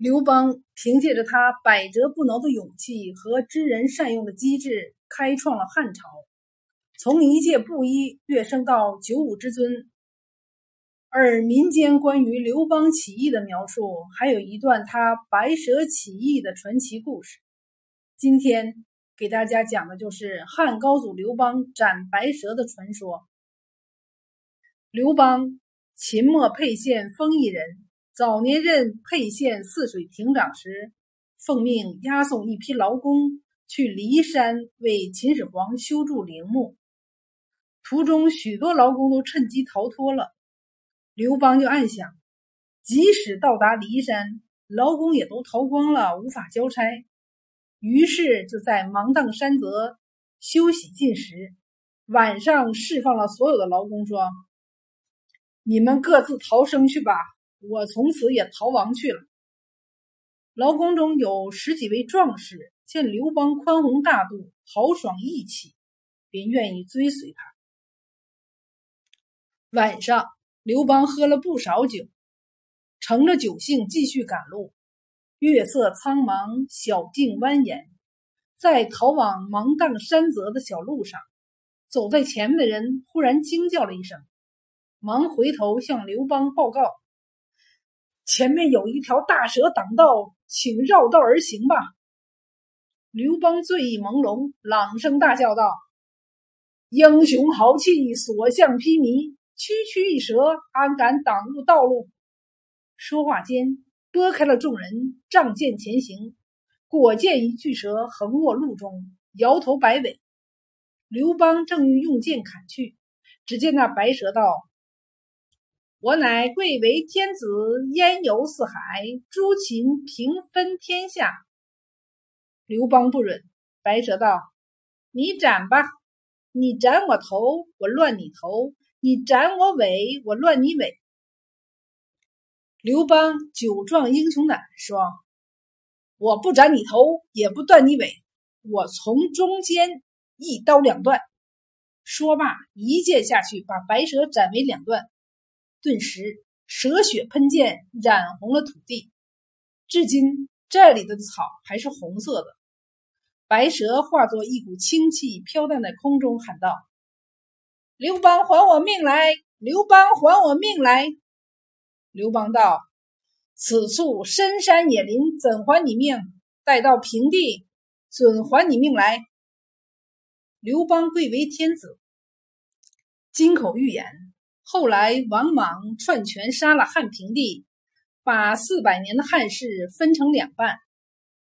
刘邦凭借着他百折不挠的勇气和知人善用的机智，开创了汉朝，从一介布衣跃升到九五之尊。而民间关于刘邦起义的描述，还有一段他白蛇起义的传奇故事。今天给大家讲的就是汉高祖刘邦斩白蛇的传说。刘邦，秦末沛县丰邑人。早年任沛县泗水亭长时，奉命押送一批劳工去骊山为秦始皇修筑陵墓。途中，许多劳工都趁机逃脱了。刘邦就暗想：即使到达骊山，劳工也都逃光了，无法交差。于是就在芒砀山泽休息进食，晚上释放了所有的劳工，说：“你们各自逃生去吧。”我从此也逃亡去了。劳工中有十几位壮士，见刘邦宽宏大度、豪爽义气，便愿意追随他。晚上，刘邦喝了不少酒，乘着酒兴继续赶路。月色苍茫，小径蜿蜒，在逃往芒砀山泽的小路上，走在前面的人忽然惊叫了一声，忙回头向刘邦报告。前面有一条大蛇挡道，请绕道而行吧。刘邦醉意朦胧，朗声大叫道：“英雄豪气，所向披靡！区区一蛇，安敢挡住道路？”说话间，拨开了众人，仗剑前行。果见一巨蛇横卧路中，摇头摆尾。刘邦正欲用剑砍去，只见那白蛇道。我乃贵为天子，焉游四海，诸秦平分天下。刘邦不忍，白蛇道：“你斩吧，你斩我头，我乱你头；你斩我尾，我乱你尾。”刘邦酒壮英雄胆，说：“我不斩你头，也不断你尾，我从中间一刀两断。”说罢，一剑下去，把白蛇斩为两段。顿时，蛇血喷溅，染红了土地。至今，这里的草还是红色的。白蛇化作一股清气，飘荡在空中，喊道：“刘邦，还我命来！刘邦，还我命来！”刘邦道：“此处深山野林，怎还你命？待到平地，准还你命来。”刘邦贵为天子，金口玉言。后来，王莽篡权，杀了汉平帝，把四百年的汉室分成两半。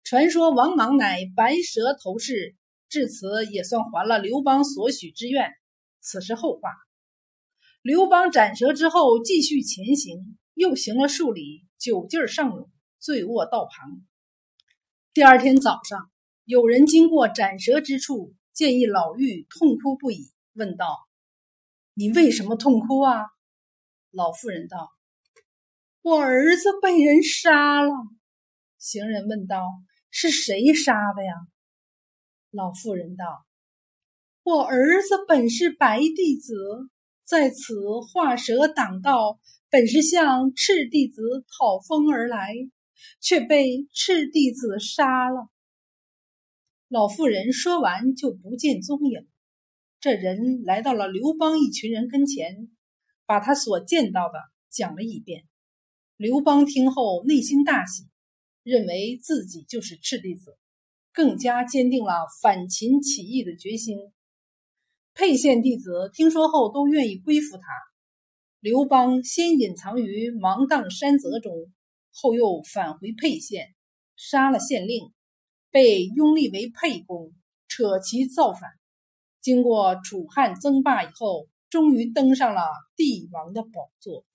传说王莽乃白蛇头氏，至此也算还了刘邦所许之愿。此是后话。刘邦斩蛇之后，继续前行，又行了数里，酒劲上涌，醉卧道旁。第二天早上，有人经过斩蛇之处，见一老妪痛哭不已，问道。你为什么痛哭啊？老妇人道：“我儿子被人杀了。”行人问道：“是谁杀的呀？”老妇人道：“我儿子本是白弟子，在此画蛇挡道，本是向赤弟子讨封而来，却被赤弟子杀了。”老妇人说完就不见踪影。这人来到了刘邦一群人跟前，把他所见到的讲了一遍。刘邦听后内心大喜，认为自己就是赤弟子，更加坚定了反秦起义的决心。沛县弟子听说后都愿意归附他。刘邦先隐藏于芒砀山泽中，后又返回沛县，杀了县令，被拥立为沛公，扯旗造反。经过楚汉争霸以后，终于登上了帝王的宝座。